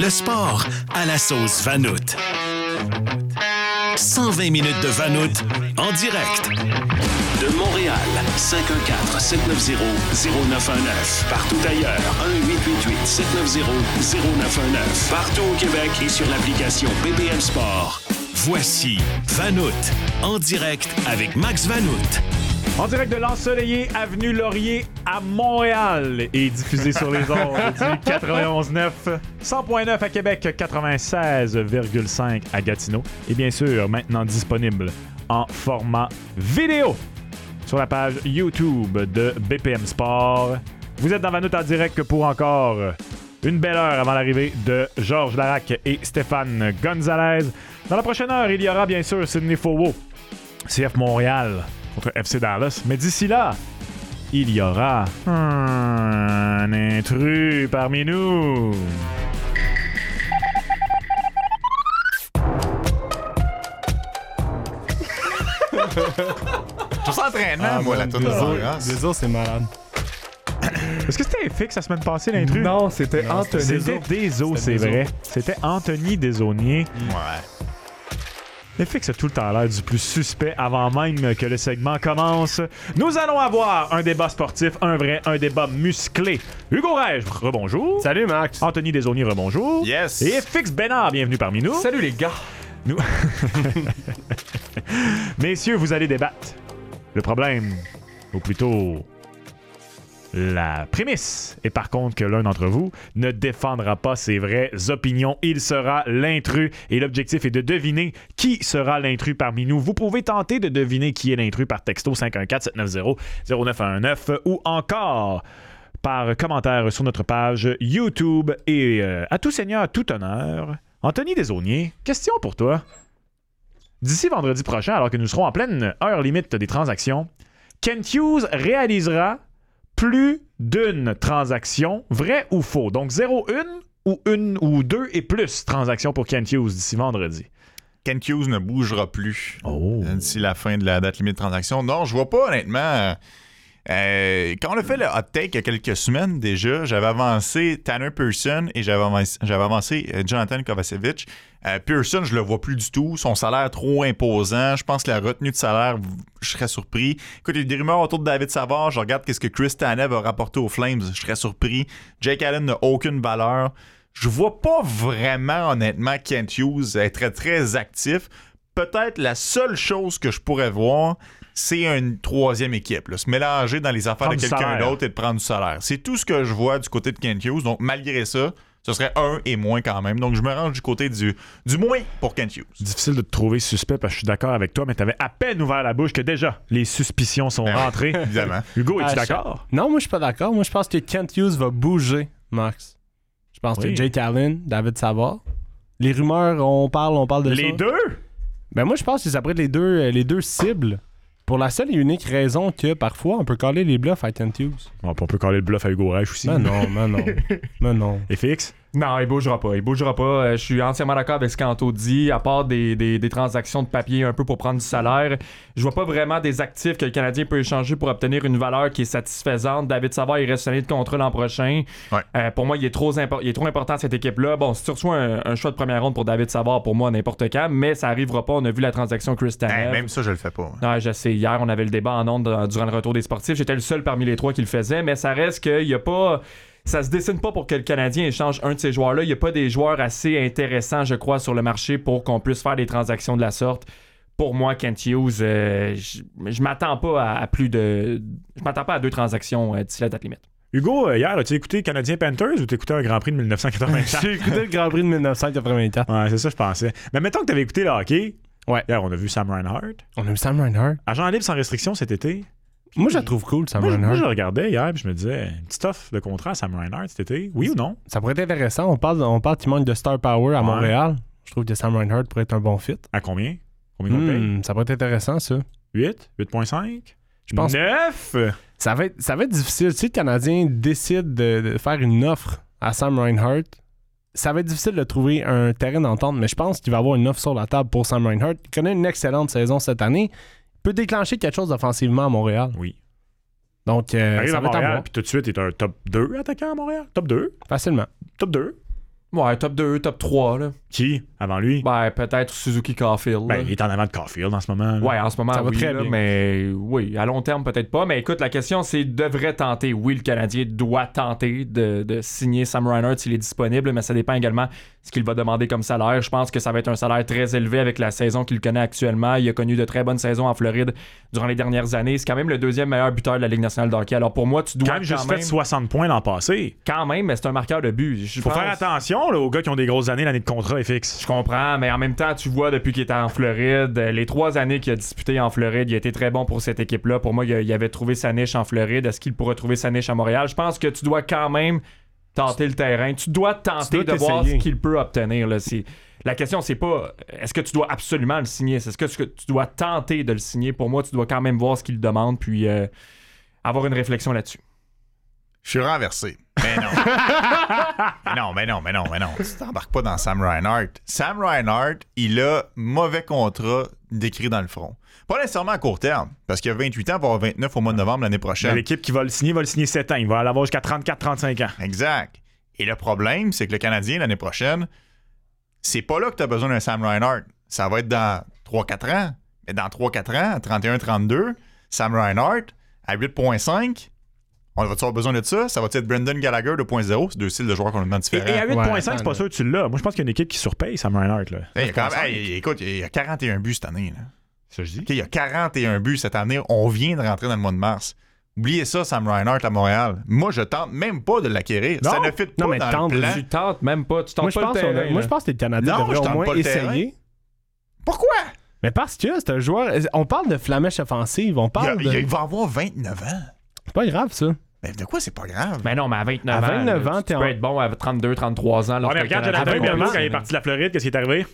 Le sport à la sauce Vanout. 120 minutes de Vanout en direct. De Montréal, 514-790-0919. Partout ailleurs, 1-888-790-0919. Partout au Québec et sur l'application BPM Sport. Voici Vanout en direct avec Max Vanout. En direct de l'ensoleillé Avenue Laurier à Montréal et diffusé sur les ondes du 91.9, 100.9 à Québec, 96,5 à Gatineau et bien sûr maintenant disponible en format vidéo sur la page YouTube de BPM Sport. Vous êtes dans Vanout en direct pour encore une belle heure avant l'arrivée de Georges Larac et Stéphane Gonzalez. Dans la prochaine heure, il y aura bien sûr Sidney Fowo, CF Montréal contre FC Dallas. Mais d'ici là, il y aura un intrus parmi nous. Je s'entraînement, Ah, moi, la tourne de c'est malade. Est-ce que c'était FX la semaine passée, l'intrus? Non, c'était Anthony. C'était Deso, c'est vrai. C'était Anthony Desaunier. Ouais. FX a tout le temps l'air du plus suspect avant même que le segment commence. Nous allons avoir un débat sportif, un vrai, un débat musclé. Hugo Rege, rebonjour. Salut, Max. Anthony Desaunier, rebonjour. Yes. Et FX Bénard, bienvenue parmi nous. Salut, les gars. Nous... Messieurs, vous allez débattre. Le problème, ou plutôt la prémisse, est par contre que l'un d'entre vous ne défendra pas ses vraies opinions. Il sera l'intrus et l'objectif est de deviner qui sera l'intrus parmi nous. Vous pouvez tenter de deviner qui est l'intrus par texto 514-790-0919 ou encore par commentaire sur notre page YouTube. Et euh, à tout seigneur, à tout honneur, Anthony Desaunier, question pour toi. D'ici vendredi prochain, alors que nous serons en pleine heure limite des transactions, Kent Hughes réalisera plus d'une transaction, vrai ou faux. Donc 0, 1 ou une ou deux et plus transactions pour Kent Hughes d'ici vendredi. Ken Hughes ne bougera plus Oh. euh, d'ici la fin de la date limite de transaction. Non, je vois pas, honnêtement. Euh, quand on a fait le hot take il y a quelques semaines déjà, j'avais avancé Tanner Pearson et j'avais avancé, euh, Jonathan Kovacevic. Euh, Pearson, je le vois plus du tout. Son salaire trop imposant. Je pense que la retenue de salaire, je serais surpris. Écoute, il y a des rumeurs autour de David Savard. Je regarde qu'est-ce que Chris Tanev a rapporté aux Flames. Je serais surpris. Jake Allen n'a aucune valeur. Je vois pas vraiment, honnêtement, Kent Hughes être très actif. Peut-être la seule chose que je pourrais voir, c'est une troisième équipe. là. se mélanger dans les affaires Prendre de quelqu'un d'autre et de prendre du salaire. C'est tout ce que je vois du côté de Kent Hughes. Donc, malgré ça, ce serait un et moins quand même. Donc, je me range du côté du, du moins pour Kent Hughes. Difficile de te trouver suspect parce que je suis d'accord avec toi, mais tu avais à peine ouvert la bouche que déjà les suspicions sont Ben rentrées. Évidemment. Hugo, es-tu Ah, d'accord? Non, moi, je suis pas d'accord. Moi, je pense que Kent Hughes va bouger, Max. Je pense Oui. que Jake Allen, David Savard. Les rumeurs, on parle, on parle de ça. Les deux? Ben moi, je pense que ça pourrait être les deux, euh, les deux cibles. Pour la seule et unique raison que parfois, on peut coller les bluffs à Kent Hughes. Bon, on peut coller le bluff à Hugo Reich aussi. Mais non, mais non. mais non. FX? Non, il bougera pas. Il bougera pas. Euh, je suis entièrement d'accord avec ce qu'Anto dit. À part des, des- des transactions de papier un peu pour prendre du salaire, je vois pas vraiment des actifs que le Canadien peut échanger pour obtenir une valeur qui est satisfaisante. David Savard, il reste signé de contrat l'an prochain. Ouais. Euh, pour moi, il est trop, il est trop important cette équipe-là. Bon, si tu reçois un, un choix de première ronde pour David Savard, pour moi, n'importe quand, mais ça arrivera pas. On a vu la transaction Chris Hey, Tanev. même ça, je le fais pas. Ouais, je sais. Hier, on avait le débat en ondes dans- durant le retour des sportifs. J'étais le seul parmi les trois qui le faisait, mais ça reste qu'il n'y a pas. Ça se dessine pas pour que le Canadien échange un de ces joueurs-là. Il n'y a pas des joueurs assez intéressants, je crois, sur le marché pour qu'on puisse faire des transactions de la sorte. Pour moi, Kent Hughes, euh, je je m'attends pas à, à plus de. Je m'attends pas à deux transactions euh, d'ici la date limite. Hugo, euh, hier, as-tu écouté Canadien Panthers ou t'as écouté un Grand Prix de 1984? J'ai écouté le Grand Prix de 1984. ouais, c'est ça, je pensais. Mais mettons que t'avais écouté le hockey. Ouais. Hier, on a vu Sam Reinhardt. On a vu Sam Reinhardt. Agent libre sans restriction cet été. Moi, je la trouve cool, Sam Moi, je, moi, Reinhardt. je regardais hier puis je me disais, une petite offre de contrat à Sam Reinhardt cet été. Oui ou non? Ça pourrait être intéressant. On parle, on parle qu'il manque de star power à Ouais. Montréal. Je trouve que Sam Reinhardt pourrait être un bon fit. À combien? Combien on paye? Hmm, ça pourrait être intéressant, ça. 8? 8.5? Je pense 9? Ça va, être, ça va être difficile. Si le Canadien décide de, de faire une offre à Sam Reinhardt, ça va être difficile de trouver un terrain d'entente, mais je pense qu'il va avoir une offre sur la table pour Sam Reinhardt. Il connaît une excellente saison cette année. Il peut déclencher quelque chose offensivement à Montréal. Oui. Donc, euh, Arrive ça à va être à Montréal voir. puis tout de suite, il est un top 2 attaquant à Montréal? Top 2? Facilement. Top 2? Ouais, top 2, top 3. Là. Qui? Avant lui Ben, peut-être Suzuki Caulfield. Ben, il est en avant de Caulfield en ce moment. là. Ouais, en ce moment, Ça va très là, bien. mais oui, à long terme, peut-être pas. Mais écoute, la question, c'est devrait tenter? Oui, le Canadien doit tenter de, de signer Sam Reinhardt s'il est disponible, mais ça dépend également ce qu'il va demander comme salaire. Je pense que ça va être un salaire très élevé avec la saison qu'il connaît actuellement. Il a connu de très bonnes saisons en Floride durant les dernières années. C'est quand même le deuxième meilleur buteur de la Ligue nationale de hockey. Alors pour moi, tu dois Quand même juste fait 60 points l'an passé. quand même, mais c'est un marqueur de but. Je Faut pense- faire attention là, aux gars qui ont des grosses années, l'année de contrat est fixe. Je comprends, mais en même temps, tu vois, depuis qu'il était en Floride, euh, les trois années qu'il a disputé en Floride, il a été très bon pour cette équipe-là. Pour moi, il, avait trouvé sa niche en Floride. Est-ce qu'il pourra trouver sa niche à Montréal? Je pense que tu dois quand même tenter le terrain. Tu dois tenter Tu dois de voir ce qu'il peut obtenir. Là. C'est- La question, c'est pas est-ce que tu dois absolument le signer, c'est ce que tu tu dois tenter de le signer. Pour moi, tu dois quand même voir ce qu'il demande, puis euh, avoir une réflexion là-dessus. Je suis renversé. Non. mais non, mais non, mais non, mais non. Tu t'embarques pas dans Sam Reinhardt. Sam Reinhardt, il a mauvais contrat décrit dans le front. Pas nécessairement à court terme, parce qu'il a 28 ans, il va avoir 29 au mois de novembre l'année prochaine. L'équipe qui va le signer va le signer 7 ans. Il va l'avoir jusqu'à 34-35 ans. Exact. Et le problème, c'est que le Canadien, l'année prochaine, c'est pas là que tu as besoin d'un Sam Reinhardt. Ça va être dans 3-4 ans. Mais dans 3-4 ans, à 31-32, Sam Reinhardt, à 8.5, on va avoir besoin de ça? Ça va être Brendan Gallagher 2.0? C'est deux styles de joueurs complètement Et, différents. et à 8.5, Ouais, c'est pas sûr que tu l'as. Moi, je pense qu'il y a une équipe qui surpaye Sam Reinhardt. Là. Hey, il y a quand même- hey, écoute, il y a 41 buts cette année. là. Ça, je dis. Il y a 41 buts cette année. On vient de rentrer dans le mois de mars. Oubliez ça, Sam Reinhardt à Montréal. Moi, je tente même pas de l'acquérir. Ça Non. ne fit pas Non, mais dans tente, le plan. Tu tentes même pas, tu tentes Moi je, pas pense le a- terrain. moi, je pense que les Canadiens Non, devraient je au moins essayer. Pourquoi? Mais parce que c'est un joueur. On parle de flamèche offensive. On parle il a- de. il va avoir 29 ans. C'est pas grave, ça. Mais de quoi c'est pas grave? Mais non, mais à 29 À ans, 29 là, ans, tu, t'es tu en- peux être bon à 32, 33 ans. Ouais, mais regarde Jonathan Huberdeau quand il est parti de la Floride, qu'est-ce qui est arrivé?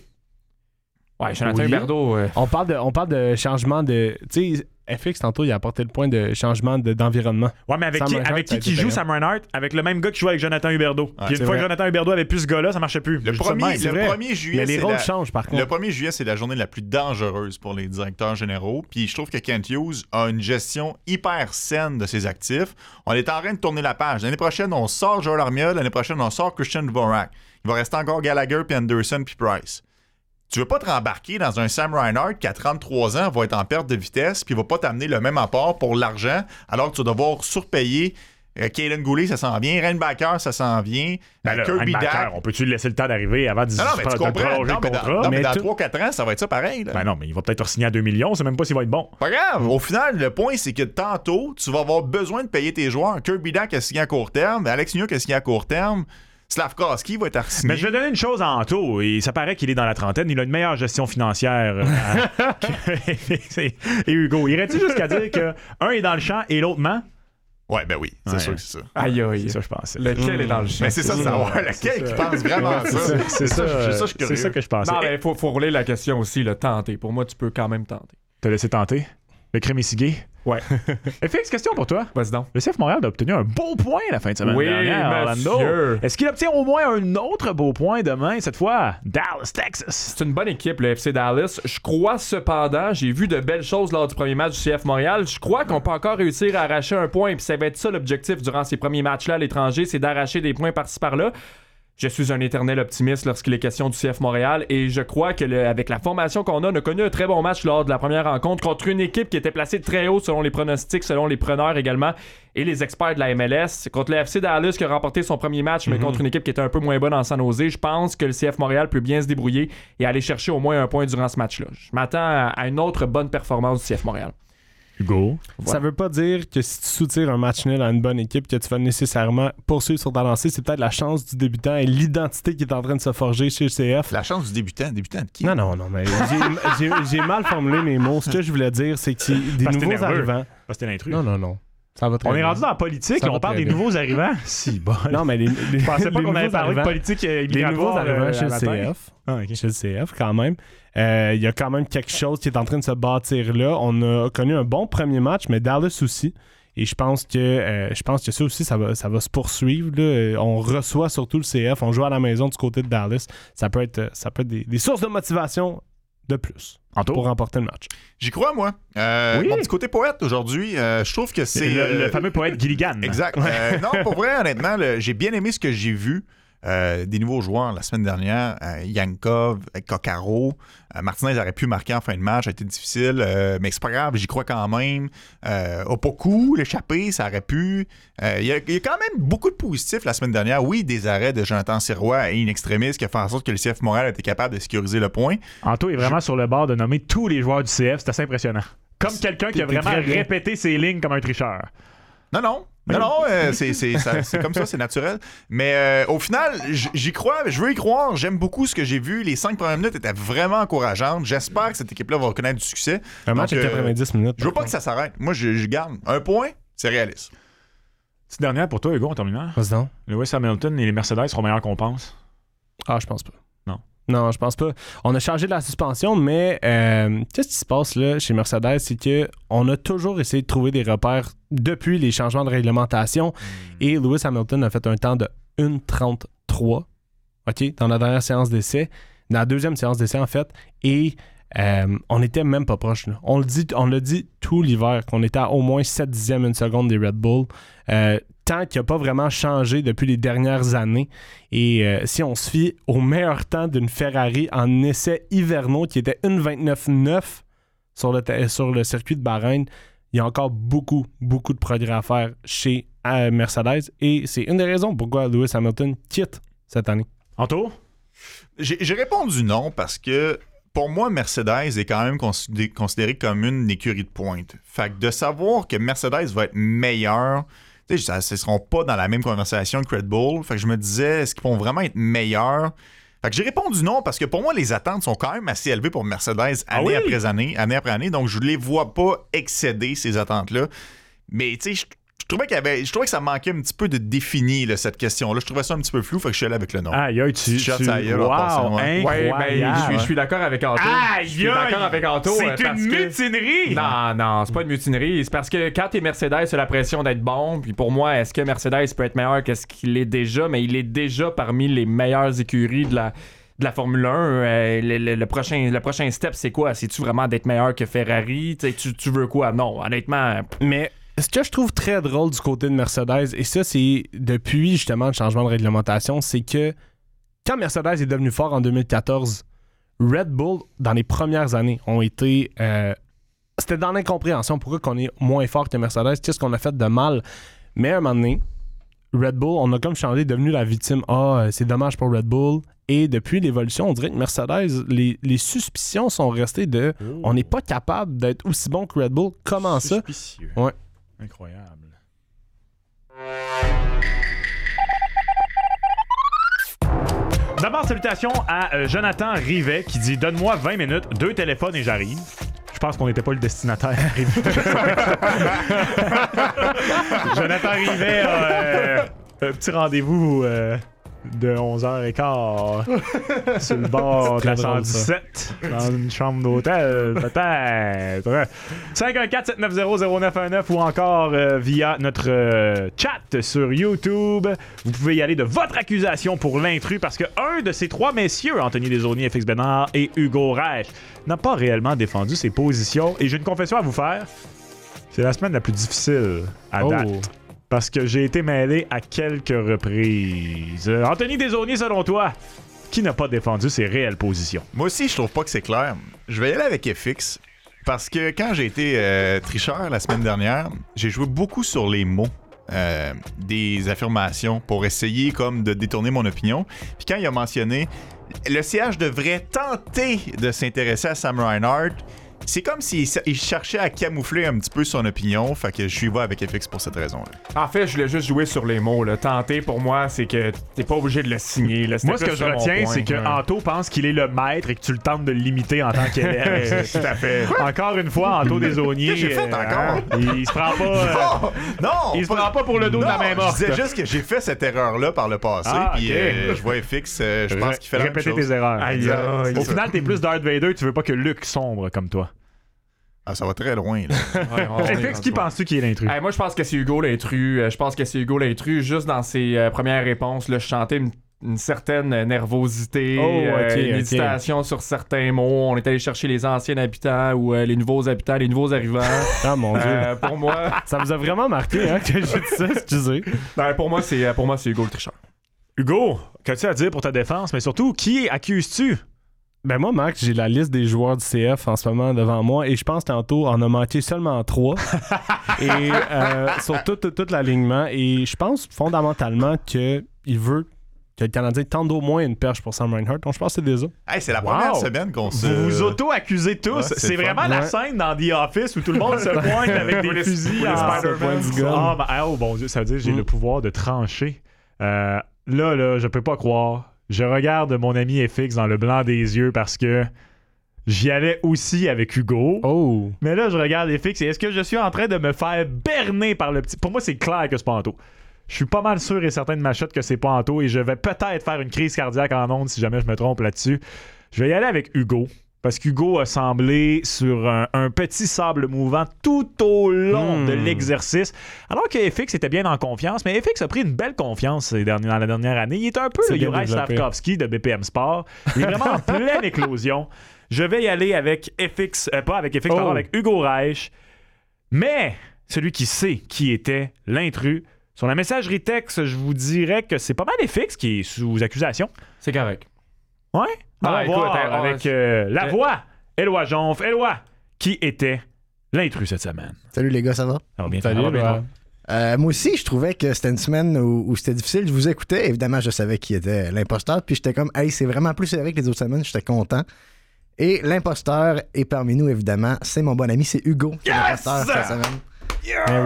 Ouais, Jonathan Oui. Huberdeau, euh, On parle de, on parle de changement de. Tu sais, FX, tantôt, il a apporté le point de changement de- d'environnement. Ouais, mais avec Sam qui, avec qui, qui joue. Sam Reinhardt? Avec le même gars qui joue avec Jonathan Huberdeau. Puis une fois que. Jonathan Huberdeau avait plus ce gars-là, ça marchait plus. Le Je dis ça de 1er, même. c'est le vrai. 1er juillet, Mais les c'est rôles la- changent, par contre. Le 1er juillet, c'est la journée la plus dangereuse pour les directeurs généraux. Puis je trouve que Kent Hughes a une gestion hyper saine de ses actifs. On est en train de tourner la page. L'année prochaine, on sort Joel Armia. L'année prochaine, on sort Christian Dvorak. Il va rester encore Gallagher, puis Anderson, puis Price. Tu veux pas te rembarquer dans un Sam Reinhardt qui, à 33 ans, va être en perte de vitesse, puis va pas t'amener le même apport pour l'argent, alors que tu vas devoir surpayer. Kaden Goulet, ça s'en vient. Rainbacker, ça s'en vient. Ben Euh, là, Kirby Dack. on peut-tu lui laisser le temps d'arriver avant de, Non, non, mais tu de comprends. prolonger Non, le mais dans, non, mais Mais dans tout- 3-4 ans, ça va être ça pareil. là. Ben non, mais il va peut-être re-signer à 2 millions, c'est même pas s'il va être bon. Pas grave. Au final, le point, c'est que tantôt, tu vas avoir besoin de payer tes joueurs. Kirby Dack a signé à court terme. Alex Newk a signé à court terme. Slavkowski va être signé. Mais je vais donner une chose en tout, et ça paraît qu'il est dans la trentaine, il a une meilleure gestion financière euh, à- que- et Hugo. Irais-tu jusqu'à dire que un est dans le champ et l'autre ment? Ouais, ben oui, c'est Ouais. sûr que c'est ça. aïe aïe. C'est ça, je pense. Lequel est dans le champ? Mais c'est ça de savoir lequel qui pense vraiment C'est ça. c'est ça, que je pensais. Non, mais faut, faut rouler la question aussi, le tenter. Pour moi, tu peux quand même tenter. T'as laissé tenter? Le cigué? Ouais. FX, question pour toi. Vas-y donc. Le CF Montréal a obtenu un beau point la fin de semaine Oui, dernière à Orlando. Est-ce qu'il obtient au moins un autre beau point demain, cette fois Dallas, Texas? C'est une bonne équipe, le FC Dallas. Je crois cependant, j'ai vu de belles choses lors du premier match du CF Montréal. Je crois qu'on peut encore réussir à arracher un point. Puis ça va être ça l'objectif durant ces premiers matchs-là à l'étranger, c'est d'arracher des points par-ci par-là. Je suis un éternel optimiste lorsqu'il est question du CF Montréal et je crois que le- avec la formation qu'on a, on a connu un très bon match lors de la première rencontre contre une équipe qui était placée très haut selon les pronostics, selon les preneurs également et les experts de la MLS. Contre le FC Dallas qui a remporté son premier match, mais contre une équipe qui était un peu moins bonne en San Jose, je pense que le CF Montréal peut bien se débrouiller et aller chercher au moins un point durant ce match-là. Je m'attends à à une autre bonne performance du CF Montréal. Hugo. Ça veut pas dire que si tu soutires un match nul à une bonne équipe, que tu vas nécessairement poursuivre sur ta lancée. C'est peut-être la chance du débutant et l'identité qui est en train de se forger chez le CF. La chance du débutant. Débutant de qui? Non, non, non, mais j'ai- mal formulé mes mots. Ce que je voulais dire, c'est que des Parce nouveaux arrivants. L'intrus. Non, non, non. Ça va très On est rendu dans la politique, Ça va on parle des bien. nouveaux arrivants. si, bon. Non, mais les, les, Je pensais pas qu'on allait nouveaux parler de arrivants- politique euh, Les nouveaux arrivants euh, chez à le. CF. Ah. Chez le CF, quand même. Euh, Il y a quand même quelque chose qui est en train de se bâtir là. On a connu un bon premier match, mais Dallas aussi. Et je pense que euh, je pense que ça aussi, ça va, ça va se poursuivre. là. On reçoit surtout le CF. On joue à la maison du côté de Dallas. Ça peut être, ça peut être des, des sources de motivation de plus Anto? pour remporter le match. J'y crois, moi. Euh, Oui. Mon petit côté poète aujourd'hui, euh, je trouve que c'est. le, le euh, fameux poète Gilligan. Exact. Euh, non, pour vrai, honnêtement, j'ai bien aimé ce que j'ai vu euh, des nouveaux joueurs la semaine dernière. euh, Yankov, euh, Kokaro. Euh, Martinez aurait pu marquer en fin de match, ça a été difficile, mais c'est pas grave, j'y crois quand même. Opoku, l'échappé, ça aurait pu. Il y, a- il y a quand même beaucoup de positifs la semaine dernière. Oui, des arrêts de Jonathan Sirois et une extrémiste qui a fait en sorte que le CF Montréal était capable de sécuriser le point. Anto est vraiment sur le bord de nommer tous les joueurs du CF. C'est assez impressionnant. Comme quelqu'un qui a vraiment répété ses lignes comme un tricheur. Non, non. Non, non, euh, c'est, c'est- ça- c'est comme ça, c'est naturel. Mais euh, au final, j'y crois, je veux y croire. J'aime beaucoup ce que j'ai vu. Les cinq premières minutes étaient vraiment encourageantes. J'espère que cette équipe-là va reconnaître du succès. Un match de euh, 90 minutes. Je veux pas que ça s'arrête. Moi, je, je garde un point, c'est réaliste. Petite dernière pour toi, Hugo, en terminant. Vas-y donc. Lewis Hamilton et les Mercedes seront meilleurs qu'on pense? Ah, je pense pas. Non. Je pense pas. On a changé de la suspension, mais euh, qu'est-ce qui se passe là chez Mercedes, c'est que on a toujours essayé de trouver des repères depuis les changements de réglementation. Et Lewis Hamilton a fait un temps de 1.33, OK, dans la dernière séance d'essai, dans la deuxième séance d'essai en fait, et euh, on était même pas proche. là. On le dit, on l'a dit tout l'hiver qu'on était à au moins 7 dixièmes une seconde des Red Bull. Euh, tant qu'il n'a pas vraiment changé depuis les dernières années. Et euh, si on se fie au meilleur temps d'une Ferrari en essai hivernaux qui était 1.29.9 sur le, sur le circuit de Bahreïn, il y a encore beaucoup, beaucoup de progrès à faire chez euh, Mercedes. Et c'est une des raisons pourquoi Lewis Hamilton quitte cette année. Anto? J'ai, j'ai répondu non parce que pour moi, Mercedes est quand même considé- considéré comme une écurie de pointe. Fait que de savoir que Mercedes va être meilleur, tu sais, ce ne seront pas dans la même conversation que Red Bull. Fait que je me disais, est-ce qu'ils vont vraiment être meilleurs? Fait que j'ai répondu non parce que pour moi, les attentes sont quand même assez élevées pour Mercedes année Ah oui? après année, année après année. Donc, je ne les vois pas excéder ces attentes-là. Mais tu sais, je, trouvais qu'il y avait, je trouvais que ça manquait un petit peu de définir là, cette question-là. Je trouvais ça un petit peu flou, fait que je suis allé avec le non. Aïe, aïe, tu. Shot tu... passant, ouais. Ben, je suis- je suis d'accord avec Anto. Aïe, je suis d'accord avec Anto. euh, C'est parce une que- mutinerie! Non, non, c'est pas une mutinerie. C'est parce que quand t'es Mercedes, t'as la pression d'être bon. Puis pour moi, est-ce que Mercedes peut être meilleur que ce qu'il est déjà? Mais il est déjà parmi les meilleures écuries de la, de la Formule 1. Euh, le, le- le prochain, le prochain step, c'est quoi? C'est-tu vraiment d'être meilleur que Ferrari? Tu veux quoi? Non, honnêtement. Mais ce que je trouve très drôle du côté de Mercedes, et ça, c'est depuis justement le changement de réglementation, c'est que quand Mercedes est devenu fort en 2014, Red Bull, dans les premières années, ont été. euh, C'était dans l'incompréhension. Pourquoi qu'on est moins fort que Mercedes? Qu'est-ce qu'on a fait de mal? Mais à un moment donné, Red Bull, on a comme changé, devenu la victime. Ah, euh, c'est dommage pour Red Bull. Et depuis l'évolution, on dirait que Mercedes, les, les suspicions sont restées de on n'est pas capable d'être aussi bon que Red Bull. Comment ça? Suspicieux. Ouais. Incroyable. D'abord, salutations à euh, Jonathan Rivet qui dit Donne-moi 20 minutes, deux téléphones et j'arrive. Je pense qu'on n'était pas le destinataire. Jonathan Rivet a euh, un petit rendez-vous euh, de 11h15 sur le bord de la très drôle, ça. 117 dans une chambre d'hôtel, peut-être. 514-790-0919 ou encore euh, via notre euh, chat sur YouTube. Vous pouvez y aller de votre accusation pour l'intrus parce que un de ces trois messieurs, Anthony Desaulniers, FX Bénard et Hugo Reich, n'a pas réellement défendu ses positions. Et j'ai une confession à vous faire. C'est la semaine la plus difficile à Oh. date. Parce que j'ai été mêlé à quelques reprises. Euh, Anthony Desaulniers, selon toi, qui n'a pas défendu ses réelles positions? Moi aussi, je trouve pas que c'est clair. Je vais y aller avec FX. Parce que quand j'ai été euh, tricheur la semaine dernière, j'ai joué beaucoup sur les mots. euh, des affirmations pour essayer comme de détourner mon opinion. Puis quand il a mentionné le CH devrait tenter de s'intéresser à Sam Reinhardt, c'est comme s'il il cherchait à camoufler un petit peu son opinion. Fait que je suis va avec FX pour cette raison-là. En fait, je voulais juste jouer sur les mots. Là. Tenter, pour moi, c'est que t'es pas obligé de le signer. là. Moi, ce que je retiens, c'est que Ouais. Anto pense qu'il est le maître et que tu le tentes de l'imiter en tant qu'élève. Tout à fait. Encore une fois, Anto que j'ai fait euh, encore? hein, il se prend pas. euh, Non! Non! il se prend pas pour le dos de la main morte. Je disais juste que j'ai fait cette erreur-là par le passé. Ah, puis euh, je vois FX, euh, je pense qu'il fait la même Répéter chose. tes erreurs. Aïe, aïe. Au final, t'es plus Darth Vader, tu veux pas que Luke sombre comme toi. Ah, ça va très loin, là. Rendu qui penses-tu qui est l'intrus? Hey, moi, je pense que c'est Hugo l'intrus. Euh, Je pense que c'est Hugo l'intrus. Juste dans ses euh, premières réponses, là, je chantais une, une certaine nervosité, Oh, euh, une hésitation sur certains mots. On est allé chercher les anciens habitants ou euh, les nouveaux habitants, les nouveaux arrivants. Ah mon dieu. Euh, pour moi, Ça vous a vraiment marqué hein, que j'ai dit ça, excusez. ben, pour moi, c'est pour moi, c'est Hugo le tricheur. Hugo, qu'as-tu à dire pour ta défense, mais surtout, qui accuses-tu? Ben moi, Max, j'ai la liste des joueurs du CF en ce moment devant moi et je pense tantôt en a manqué seulement trois. et euh, sur tout, tout, tout l'alignement. Et je pense fondamentalement qu'il veut que le Canadien tente au moins une perche pour Sam Reinhardt. Donc je pense que c'est déjà. Hey, c'est la Wow. première semaine qu'on se. Vous vous auto-accusez tous. Ouais, c'est fun. vraiment la Ouais. scène dans The Office où tout le monde se pointe avec des fusils. en- Spider-Man. Ah, ben, oh bon Dieu, ça veut dire que j'ai Mm. le pouvoir de trancher. Euh, là, là, je peux pas croire. Je regarde mon ami FX dans le blanc des yeux parce que j'y allais aussi avec Hugo. Oh! Mais là, je regarde FX et est-ce que je suis en train de me faire berner par le petit. Pour moi, c'est clair que c'est pas Anto. Je suis pas mal sûr et certain de ma shot que c'est pas Anto et je vais peut-être faire une crise cardiaque en ondes si jamais je me trompe là-dessus. Je vais y aller avec Hugo. Parce qu'Hugo a semblé sur un, un petit sable mouvant tout au long Hmm. de l'exercice. Alors que FX était bien en confiance, mais FX a pris une belle confiance ces derniers- dans la dernière année. Il est un peu le Juraj. Slavkovski de BPM Sport. Il est vraiment en pleine éclosion. Je vais y aller avec FX, euh, pas avec FX, pardon, Oh. avec Hugo Reich. Mais celui qui sait qui était l'intrus, sur la messagerie texte, je vous dirais que c'est pas mal FX qui est sous accusation. C'est correct. Ouais? Ah, On va écoute, voir euh, avec euh, la euh, voix, Éloi Jonf. Éloi, qui était l'intrus cette semaine? Salut les gars, ça va? Ça va bien, Salut, ça va bien, là. Euh, moi aussi, je trouvais que c'était une semaine où, où c'était difficile. Je vous écoutais. Évidemment, je savais qui était l'imposteur. Puis j'étais comme, hey, c'est vraiment plus serré que les autres semaines. J'étais content. Et l'imposteur est parmi nous, évidemment. C'est mon bon ami, c'est Hugo. qui est l'imposteur cette semaine.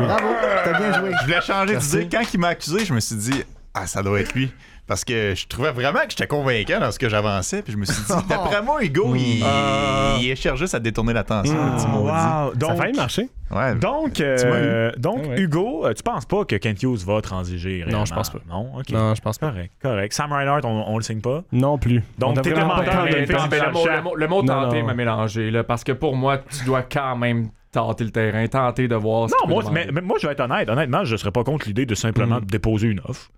Bravo, t'as bien joué. Je voulais changer Merci. d'idée. Quand il m'a accusé, je me suis dit, ah, ça doit être lui. Parce que je trouvais vraiment que j'étais convaincant dans ce que j'avançais. Puis je me suis dit, d'après moi, Hugo, il, Euh. il cherche juste à détourner l'attention. Maudit. Wow. Ça a Donc, failli marcher. Ouais. donc, euh, donc Ah ouais. Hugo, euh, tu penses pas que Kent Hughes va transiger réellement? je pense pas. Non, ok. Non, je pense pas. Correct, correct. Sam Reinhardt, on, on le signe pas? Non plus. Donc, On t'es vraiment le mot, Non, tenter non. m'a mélangé, là, parce que pour moi, tu dois quand même tenter le terrain, tenter de voir ce Non, moi, mais, mais moi, je vais être honnête. Honnêtement, je serais pas contre l'idée de simplement Mm. déposer une offre.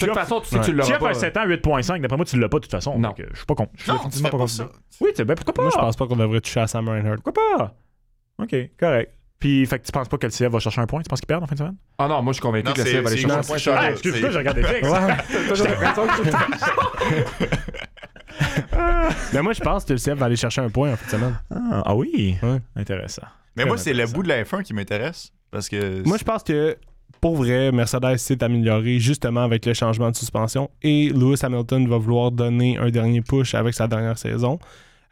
De toute façon, tu sais que Ouais. tu Tu l'auras pas. un 7 ans 8.5, d'après moi, tu l'as pas de toute façon. Non. Donc, je suis pas contre. Je suis définitivement pas contre ça. Oui, tu sais, ben pourquoi pas? Moi, je pense pas qu'on devrait toucher à Sam Reinhardt. Pourquoi pas? OK, correct. Puis, fait que tu penses pas que le CF va chercher un point? Tu penses qu'il perd en fin de semaine? Ah non, moi je suis convaincu Non, que le CF va aller chercher un point. Ah, excuse-moi, je regardais fixe. Mais moi, je pense que le CF va aller chercher un point en fin de semaine. Ah, ah oui? Intéressant. Mais moi, c'est le bout de la F1 qui m'intéresse. Parce que. Moi, je pense que pour vrai, Mercedes s'est amélioré justement avec le changement de suspension et Lewis Hamilton va vouloir donner un dernier push avec sa dernière saison.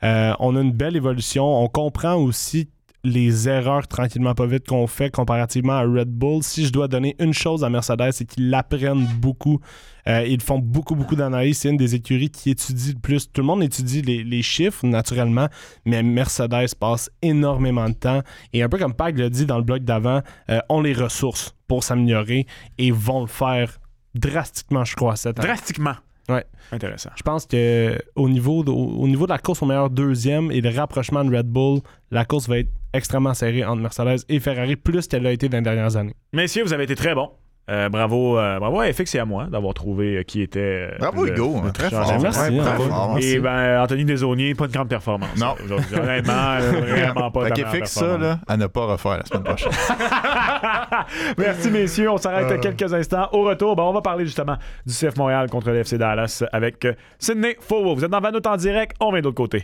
Euh, on a une belle évolution. On comprend aussi les erreurs tranquillement pas vite qu'on fait comparativement à Red Bull. Si je dois donner une chose à Mercedes, c'est qu'ils l'apprennent beaucoup. Euh, ils font beaucoup, beaucoup d'analyses. C'est une des écuries qui étudie le plus. Tout le monde étudie les, chiffres, naturellement, mais Mercedes passe énormément de temps. Et un peu comme Pag l'a dit dans le blog d'avant, euh, ont les ressources pour s'améliorer et vont le faire drastiquement, je crois, cette année. Drastiquement. Ouais. Intéressant. Je pense que au niveau, de, au niveau de la course au meilleur deuxième et le rapprochement de Red Bull, la course va être extrêmement serrée entre Mercedes et Ferrari, plus qu'elle l'a été dans les dernières années. Messieurs, vous avez été très bons. Euh, bravo, euh, bravo à FX et à moi d'avoir trouvé euh, qui était. euh, Bravo, le- Hugo. le hein, Très fort. Merci, Ouais, hein, très ouais. fort. Et ben, Anthony Desauniers, pas de grande performance. Non. Euh, vraiment pas de Fait fixe ça, performance. là, à ne pas refaire la semaine prochaine. Merci, messieurs. On s'arrête Euh. quelques instants. Au retour, ben, on va parler justement du CF Montréal contre le FC Dallas avec Sydney Fowell. Vous êtes dans Vanout en direct. On vient de l'autre côté.